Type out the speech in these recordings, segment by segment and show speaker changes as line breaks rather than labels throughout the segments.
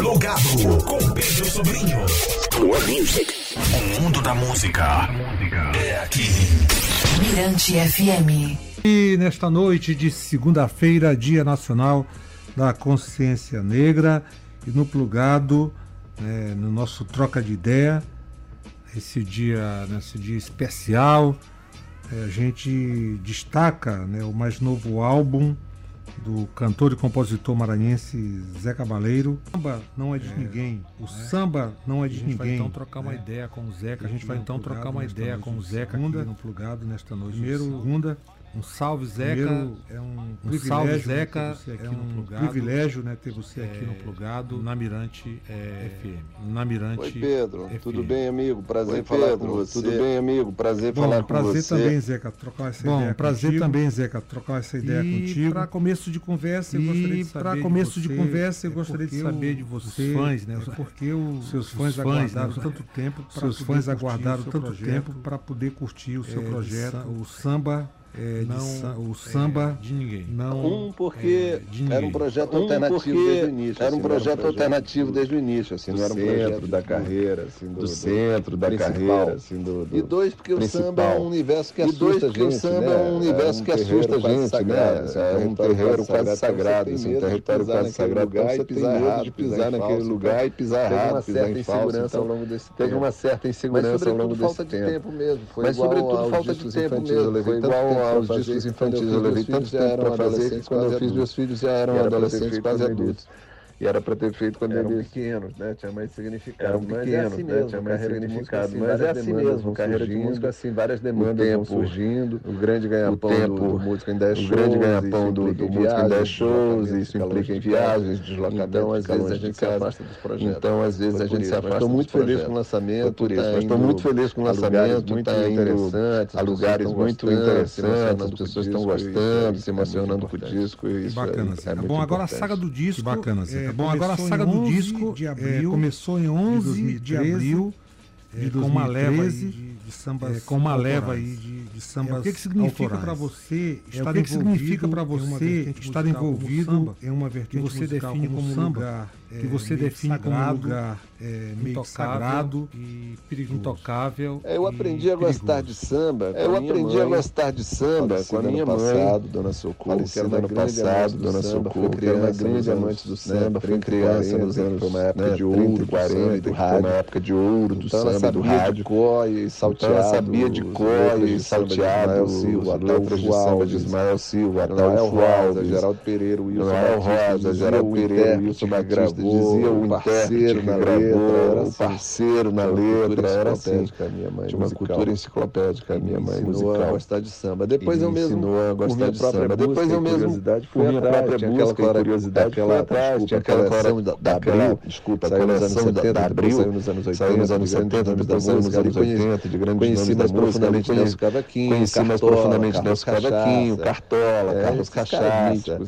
Plugado com Pedro Sobrinho. More music. O mundo da música é aqui.
Mirante FM.
E nesta noite de segunda-feira, Dia Nacional da Consciência Negra, e no Plugado, né, no nosso troca de ideia, esse dia, nesse dia especial, é, a gente destaca né, o mais novo álbum do cantor e compositor maranhense Zé Cabaleiro. O samba não é de é, ninguém. O né? samba não é de ninguém. A gente vai então trocar uma né? ideia com o Zeca. A gente vai então trocar uma ideia com o Zeca segunda, aqui no plugado nesta noite. Primeiro, segunda, um salve Zeca. Primeiro, é um, um salve Zeca. É um privilégio né, ter você aqui no é, plugado na Mirante é, FM. Na Mirante.
Oi Pedro, FM. tudo bem amigo? Prazer Oi, falar Pedro, com você. Tudo bem amigo? Prazer Bom, falar
prazer
com você.
Prazer também Zeca trocar essa Bom, ideia. Bom, prazer contigo. também Zeca trocar essa ideia e contigo. Para começo de conversa eu gostaria de saber. Para começo de, de conversa eu é gostaria de saber de você. Os fãs, né? É porque os seus fãs né? aguardaram tanto tempo. Seus fãs aguardaram tanto tempo para poder curtir o seu projeto, o samba é, não, o samba
é, de ninguém.
Não,
um porque é, de era um projeto um alternativo desde o início. Era um assim, projeto, era um alternativo desde o início, assim, não era um centro da carreira, assim, do, do centro da carreira, assim, do, do, E dois porque principal. o samba é um universo que assusta a gente, o samba né? é um universo que assusta a gente, né? É um terreiro quase sagrado, assim, um território quase sagrado, então você tem medo de pisar naquele lugar e pisar errado, pisar em falso. Então, teve uma certa insegurança ao longo desse tempo. Mas sobretudo falta de tempo mesmo, foi igual aos discos infantis. Eu levei tanto tempo para fazer que quando eu fiz meus filhos já eram adolescentes quase adultos. E era para ter feito quando eram eles pequenos, né? Tinha mais significado. Eram pequenos, é assim né? Tinha mais significado. Assim, mas é assim mesmo, carreira de música assim, várias demandas vão surgindo. O grande ganha-pão do, do músico em 10 shows. O grande ganha-pão do, do músico em 10 shows, isso implica em viagens, deslocamentos. Então, às vezes a gente se afasta dos projetos. Então, às vezes a gente se afasta Estou muito feliz com o lançamento. Por isso, estou muito feliz com o lançamento. Muito interessante. A lugares muito interessantes. As pessoas estão gostando, se emocionando com o disco.
Bacana, Bom, agora a saga do disco. Bacana, é, Bom, agora a saga do disco de abril, é, começou em 11 de, de abril de é, com uma leva de, de sambas é, com uma leva aí de, de sambas é, o que, que significa para você é, estar o que, que significa para você estar envolvido em uma vertente que você define como, como samba, lugar que você define sagrado, como lugar é, meio sagrado e perigoso. intocável.
É, eu aprendi a gostar de samba. É, eu aprendi mãe, a gostar de samba com a minha mãe. Passado, Dona Socorro, que era ano passado, Dona Socorro, que era uma grande amante do samba, foi criança nos anos, uma época de ouro, 40, uma época de ouro do então samba do rádio. Coi, salteado, então ela sabia de coi, salteado, letras de samba de Ismael Silva, Noel Rosa, Geraldo Pereira, Wilson Noel Rosa, Geraldo Pereira, Wilson Batista dizia o parceiro na letra, o parceiro na letra, era assim. Minha mãe, tinha uma cultura enciclopédica, minha mãe musical. a gostar de samba. Depois eu mesmo ensinou a gostar de samba. Depois eu mesmo, por minha própria busca e curiosidade, aquela atrás, tinha aquela coleção da Abril, desculpa, a coleção da Abril, saiu nos anos 80, saiu nos anos 70, depois saiu nos anos 80, de grandes conheci mais profundamente Nelson Cavaquinho, conheci mais profundamente Nelson Cavaquinho, Cartola, Carlos Cachaça,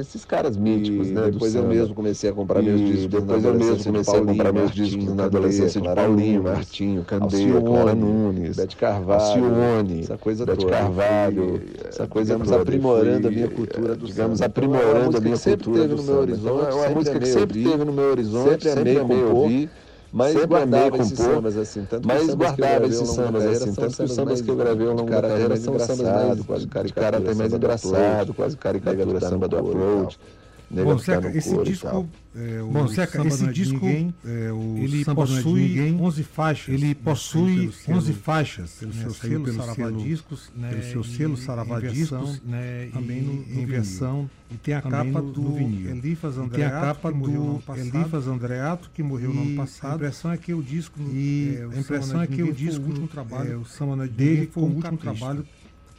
esses caras míticos, né? Depois eu mesmo comecei a comprar meus discos. Depois eu mesmo comecei a comprar meus discos na adolescência de Paulinho, Martinho, Candeia, Clara Nunes, Bete Carvalho, Alcione, essa coisa Bete Carvalho, essa coisa digamos, aprimorando a minha cultura do Digamos, aprimorando a minha cultura do samba. É uma música que sempre teve no meu horizonte, sempre amei ouvir. Mas sempre guardava esses sambas assim, tanto mas guardava esses sambas assim, tanto que os sambas que eu gravei ao longo da carreira são sambas mais quase caricatura, mais engraçado, quase caricatura samba do approach.
Bom, Seca, esse disco, é, Bom, Seca, esse é disco, ninguém, é, ele é possui 11 faixas. Ele né, possui 11 faixas. Pelo né, seu selo pelo Saravá selo, Discos, né, pelo seu selo Saravá Discos, né, também no, em versão e tem a capa do, do vinil. Elifas Andreato, tem a capa do Elifas Andreato que morreu no ano passado. A impressão é que o disco e é, a impressão é que o disco, o último trabalho, o samba dele foi o último trabalho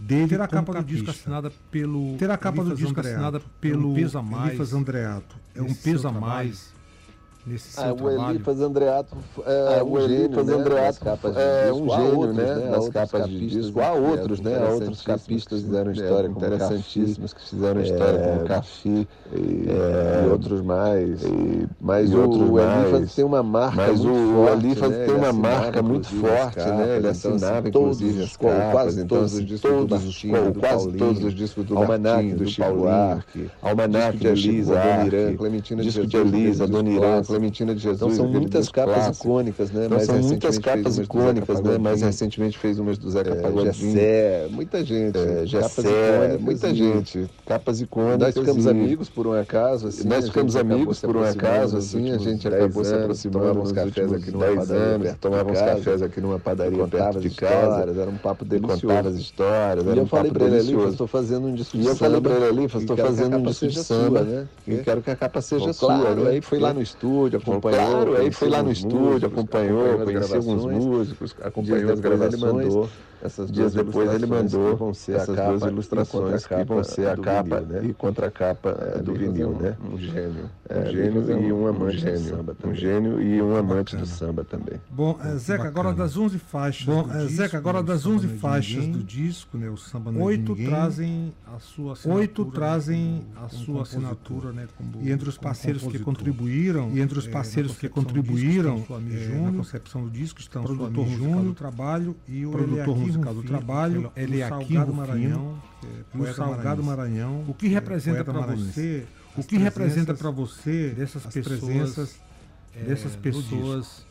dele ter a capa do disco assinada pelo ter a capa do disco assinada pelo é um mais. Andreato. É um peso a mais nesse seu ah, trabalho?
O Elifas Andreato é ah, o gênio, Andreato né? é um gênio, né? né? Nas capas de disco. Há outros, né? Há outros capistas que fizeram história, interessantíssimos que fizeram história, como Cafi e outros mais. Mais outros o Elifas tem uma marca Mas o Elifas tem uma marca muito forte, né? Ele assinava, inclusive, as capas. Quase todos os discos do Martinho, quase todos os discos do Martinho, do Chico Buarque, Almanac de Elisa, Clementina de Jesus, Elisa, Adoniran, Clementina de Jesus. Então são muitas capas icônicas, né? Então são muitas capas icônicas, né? Mais recentemente fez umas do Zeca é, Pagodinho. Gessé, muita gente. É, Gessé, muita gente. Capas icônicas. Nós ficamos amigos por um acaso, assim. Nós ficamos amigos por um acaso, assim. A gente acabou se aproximando uns cafés aqui numa padaria. Tomava uns cafés aqui numa padaria perto de casa. Era um papo delicioso. Contava as histórias. E eu falei pra ele ali, estou fazendo um disco de samba. E eu falei pra ele ali, estou fazendo um disco de samba, né? E quero que a capa seja sua, né? Aí foi lá no estúdio, acompanhou. Claro, aí foi lá no estúdio, acompanhou, conheceu alguns músicos, acompanhou as gravações. Essas dias depois ele mandou vão ser essas capa, duas ilustrações que vão ser a capa vinil, né? e contracapa é, do vinil, né? Um gênio, é, um gênio e um amante um do samba, um gênio e um amante do samba também.
Bom, é, Zeca, agora das 11 faixas. Bom, é, Zeca, agora das 11 faixas do disco, né? O samba não Oito trazem a sua assinatura. Oito trazem a sua assinatura, né? e entre os parceiros que contribuíram, e entre os parceiros que contribuíram na concepção do disco estão o produtor Júnior, do trabalho e o produtor musical do trabalho, ele é aqui no Maranhão, no Salgado Maranhão. O que representa para você? O que representa para você dessas presenças dessas pessoas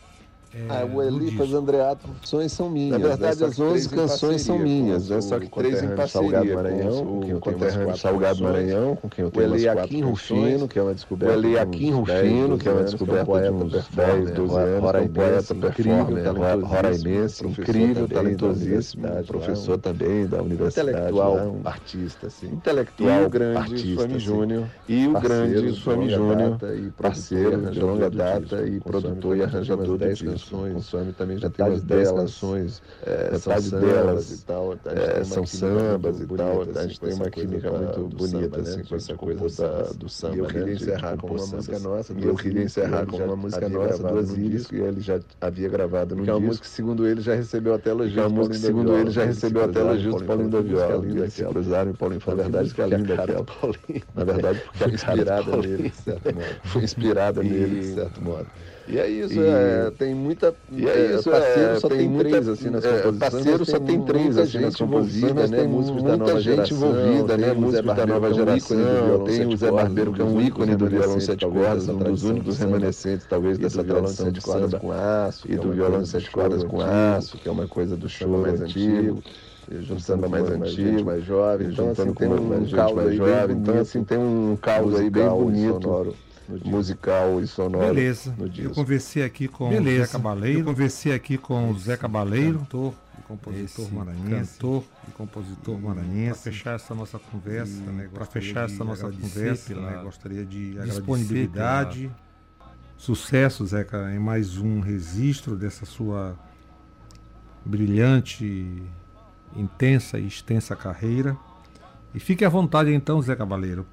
é, ah, o Elifas Andreato, canções são minhas. Na verdade, as 11 canções são minhas, é só que três em parceria. Salgado Maranhão, com quem eu tenho Salgado Maranhão, com quem eu tenho umas quatro Rufino, que é uma descoberta. O Eliakim Rufino, que é uma descoberta de uns 10, 12 anos, um poeta performer, roraimense, incrível, talentosíssimo, professor também da universidade. Intelectual, artista, assim. Intelectual, grande, Suami Júnior. E o grande Suami Júnior, parceiro de longa data e produtor e arranjador de discos canções. Consome também já tem umas 10 canções. É, são delas e tal. É, são sambas e tal. A gente tem uma química muito bonita assim, com essa coisa do samba. E eu queria encerrar com uma música nossa. E eu queria encerrar com uma música nossa, duas ilhas, que ele já havia gravado no disco. É uma música que, segundo ele, já recebeu até elogios. É uma música que, segundo ele, já recebeu até elogios do Paulinho da Viola. Eles se cruzaram e Paulinho falou, na verdade, que é linda aquela. Na verdade, porque foi inspirada nele, de certo modo. Foi inspirada nele, de certo modo. E é isso. É, tem muita. E é, é isso, parceiro é, só tem, tem muita, três assim nas é, composições. Parceiro só tem três assim nas composições, né? Músicos da nova gente envolvida, né? Músicos da nova geração. Tem o Zé Barbeiro, que é um ícone do violão sete cordas, um dos únicos remanescentes, talvez, dessa tradição de cordas com aço. E do violão sete cordas com aço, que é uma coisa do show mais antigo juntando samba mais antigo, mais jovem, então assim tem um caldo mais jovem, então assim tem um caldo aí bem bonito musical e sonoro.
Beleza. Eu conversei aqui com Beleza. o Zé Cabaleiro. Eu conversei aqui com o Zé Cabaleiro, cantor e compositor Esse maranhense. Cantor e compositor maranhense. Para fechar essa nossa conversa, né? Para fechar essa nossa conversa, né? Gostaria de disponibilidade. Sucesso, Zeca, em mais um registro dessa sua brilhante, intensa e extensa carreira. E fique à vontade então, Zé Cabaleiro,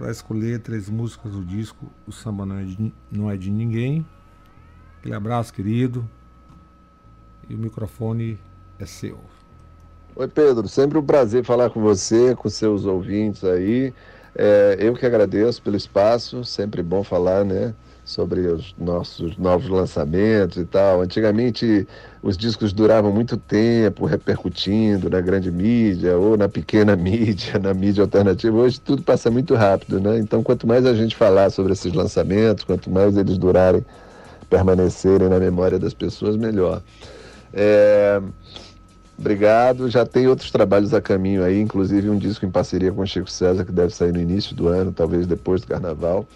para escolher três músicas do disco O Samba Não é, de, não é de Ninguém. Aquele abraço, querido. E o microfone é seu.
Oi, Pedro. Sempre um prazer falar com você, com seus ouvintes aí. É, eu que agradeço pelo espaço. Sempre bom falar, né? Sobre os nossos novos lançamentos e tal. Antigamente os discos duravam muito tempo repercutindo na grande mídia ou na pequena mídia, na mídia alternativa. Hoje tudo passa muito rápido, né? Então quanto mais a gente falar sobre esses lançamentos, quanto mais eles durarem, permanecerem na memória das pessoas, melhor. É... Obrigado. Já tem outros trabalhos a caminho aí, inclusive um disco em parceria com o Chico César que deve sair no início do ano, talvez depois do Carnaval.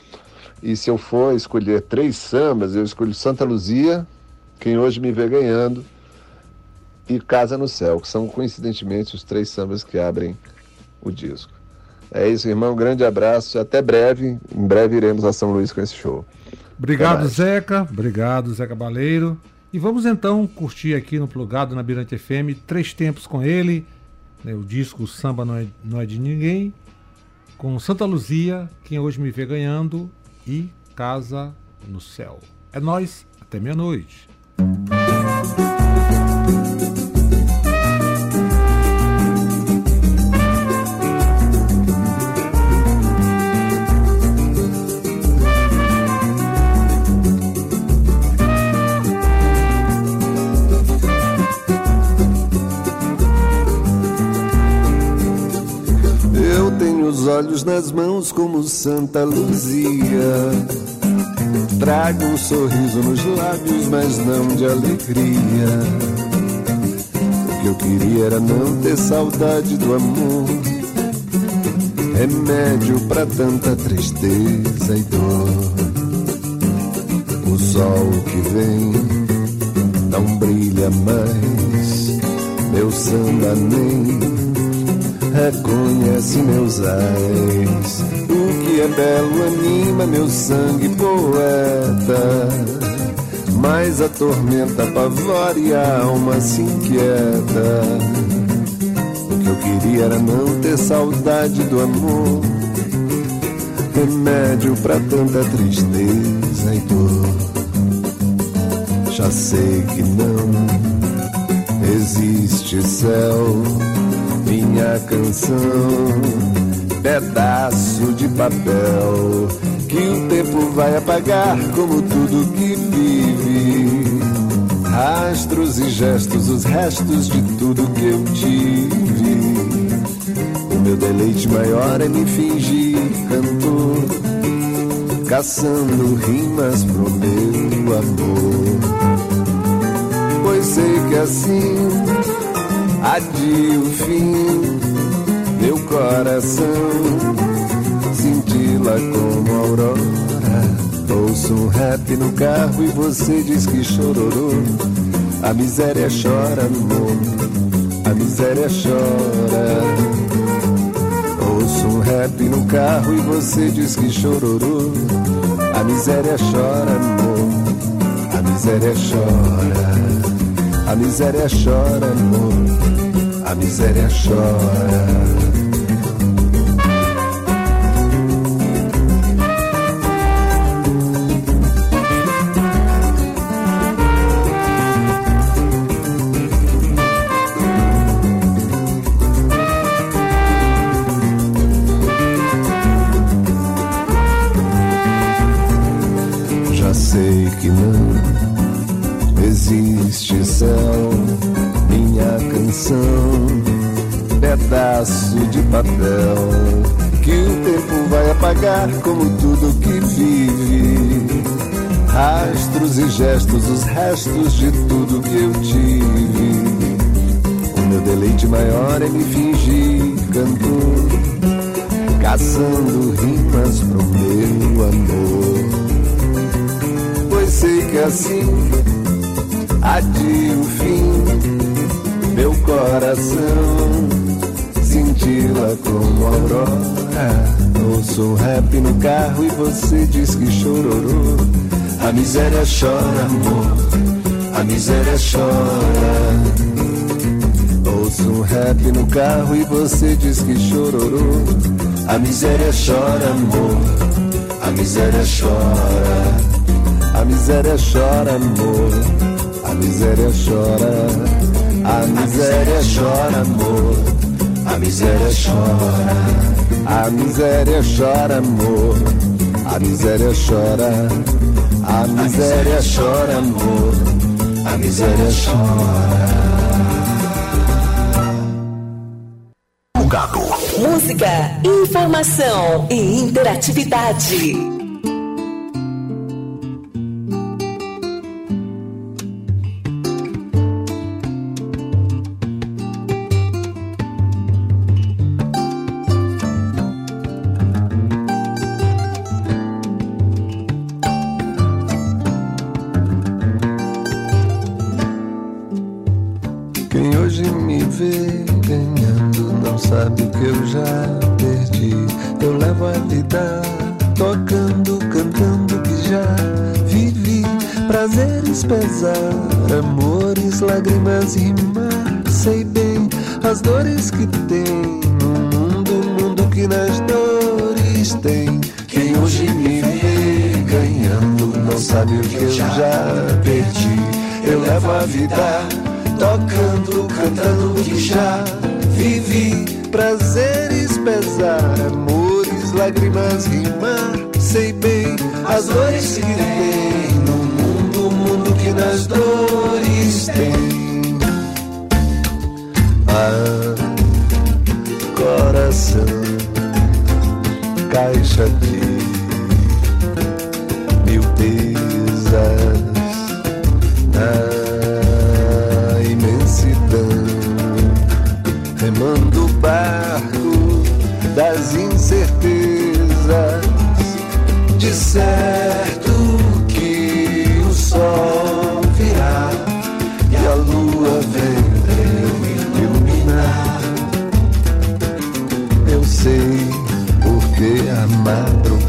E se eu for escolher três sambas, eu escolho Santa Luzia, Quem Hoje Me Vê Ganhando e Casa no Céu, que são coincidentemente os três sambas que abrem o disco. É isso, irmão. grande abraço. Até breve. Em breve iremos a São Luís com esse show.
Obrigado, Zeca. Obrigado, Zeca Baleiro. E vamos então curtir aqui no Plugado na Birante FM três tempos com ele. Né, o disco Samba Não é, Não é de Ninguém. Com Santa Luzia, quem hoje me vê ganhando, e Casa no céu. É nós, até meia-noite.
Olhos nas mãos como Santa Luzia. Trago um sorriso nos lábios, mas não de alegria. O que eu queria era não ter saudade do amor. Remédio para tanta tristeza e dor. O sol que vem não brilha mais. Meu samba nem reconhece meus ais. O que é belo anima meu sangue poeta, mas a tormenta apavora e a alma se inquieta. O que eu queria era não ter saudade do amor, remédio para tanta tristeza e dor. Já sei que não existe céu minha canção, pedaço de papel que o tempo vai apagar como tudo que vive. Rastros e gestos, os restos de tudo que eu tive. O meu deleite maior é me fingir cantor, caçando rimas pro meu amor. Pois sei que assim adia o fim, meu coração cintila como aurora. Ouço um rap no carro e você diz que chororô. A miséria chora, amor, a miséria chora. Ouço um rap no carro e você diz que chororô. A miséria chora, amor, a miséria chora. A miséria chora, amor, a miséria chora. Apagar como tudo que vive. Rastros e gestos, os restos de tudo que eu tive. O meu deleite maior é me fingir cantor, caçando rimas pro meu amor. Pois sei que assim adia o fim, meu coração cintila como aurora. Ouço rap no carro e você diz que chororô. A miséria chora, amor, a miséria chora. Ouço um rap no carro e você diz que chororô. A miséria chora, amor, a miséria chora. A miséria chora, amor, a miséria chora. A miséria chora, amor. A miséria chora, a miséria chora, amor. A miséria chora, a miséria chora, amor. A miséria chora.
Música, informação e interatividade.
Que nas dores tem. Quem hoje me vê ganhando não sabe o que eu já perdi. Eu levo a vida tocando, cantando o que já vivi. Prazeres, pesar, amores, lágrimas, rimar. Sei bem as dores que tem no mundo, nas dores tem. Ah, coração, caixa de mil pesas na imensidão, remando o barco das incertezas. De certo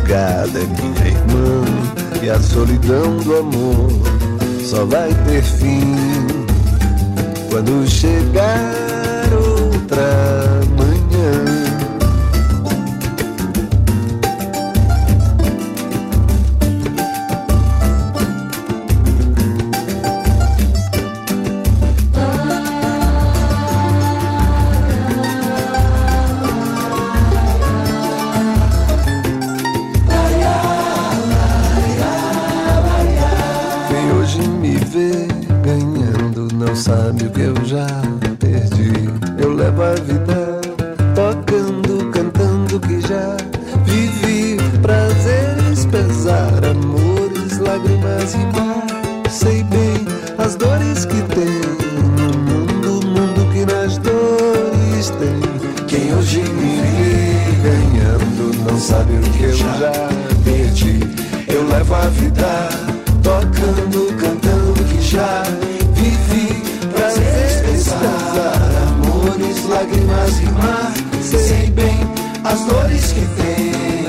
madrugada é minha irmã e a solidão do amor só vai ter fim quando chegar outra não sabe o que eu já perdi. Eu levo a vida tocando, cantando que já vivi. Prazeres, pesar, amores, lágrimas e mar. Sei bem as dores que tem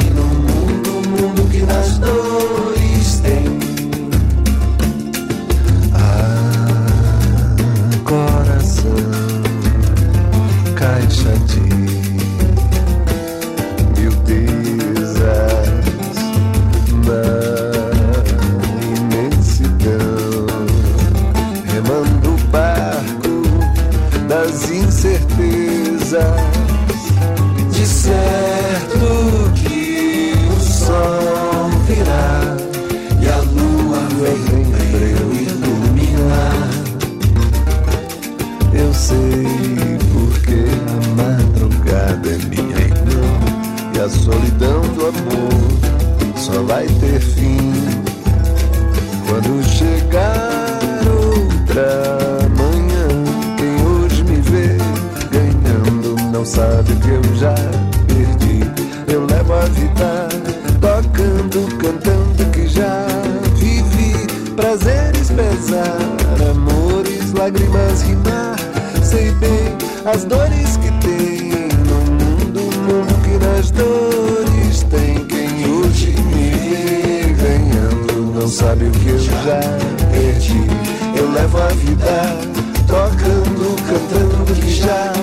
das incertezas. De certo que o sol virá e a lua vem pra eu iluminar. Eu sei porque a madrugada é minha irmã e a solidão do amor só vai ter fim quando chegar outra sabe que eu já perdi. Eu levo a vida tocando, cantando que já vivi. Prazeres, pesar, amores, lágrimas, rimar. Sei bem as dores que tem no mundo, mundo que nas dores tem. Quem hoje me ganhando não sabe o que eu já perdi. Eu levo a vida tocando, cantando que já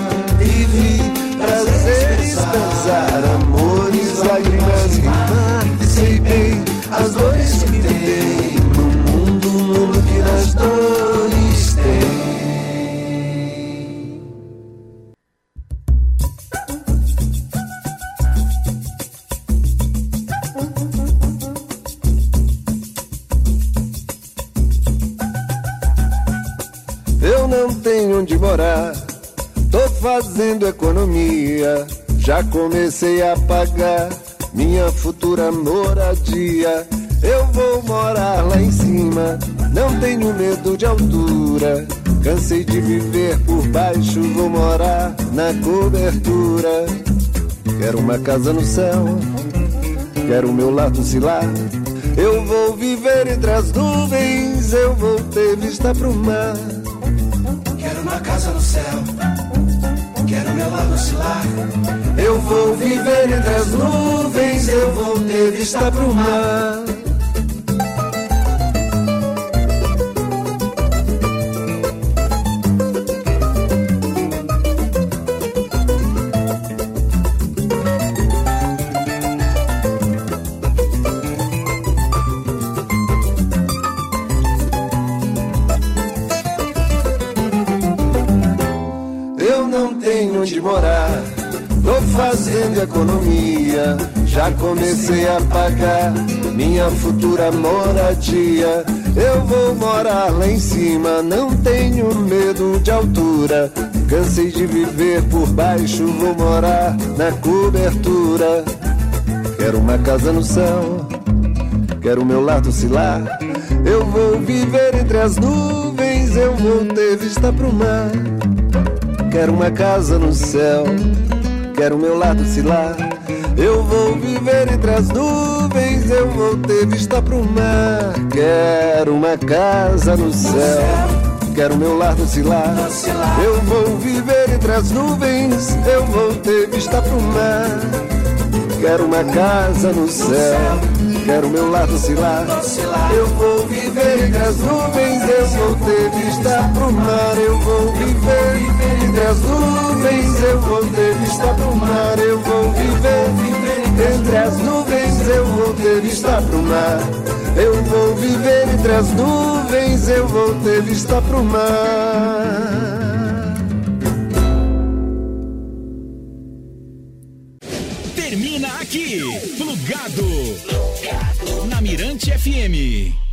onde morar, tô fazendo economia. Já comecei a pagar minha futura moradia. Eu vou morar lá em cima, não tenho medo de altura. Cansei de viver por baixo, vou morar na cobertura. Quero uma casa no céu, quero meu lar no cilar. Eu vou viver entre as nuvens, eu vou ter vista pro mar.
Uma casa no céu, quero meu lar no cilar.
Eu vou viver entre as nuvens, eu vou ter vista pro mar. Economia, já comecei a pagar minha futura moradia. Eu vou morar lá em cima, não tenho medo de altura. Cansei de viver por baixo, vou morar na cobertura. Quero uma casa no céu, quero meu lar oscilar. Eu vou viver entre as nuvens, eu vou ter vista pro mar. Quero uma casa no céu, quero meu lado oscilar. Eu vou viver entre as nuvens, eu vou ter vista pro mar. Quero uma casa no céu, quero meu lar oscilar. Eu vou viver entre as nuvens, eu vou ter vista pro mar. Quero uma casa no céu, quero meu lar oscilar. Eu vou viver entre as nuvens, eu vou ter vista pro mar. Eu vou viver entre as nuvens, eu vou ter vista pro mar. Eu vou viver entre as nuvens, eu vou ter vista pro mar. Eu vou viver entre as nuvens, eu vou ter vista pro mar.
Termina aqui, plugado, plugado. na Mirante FM.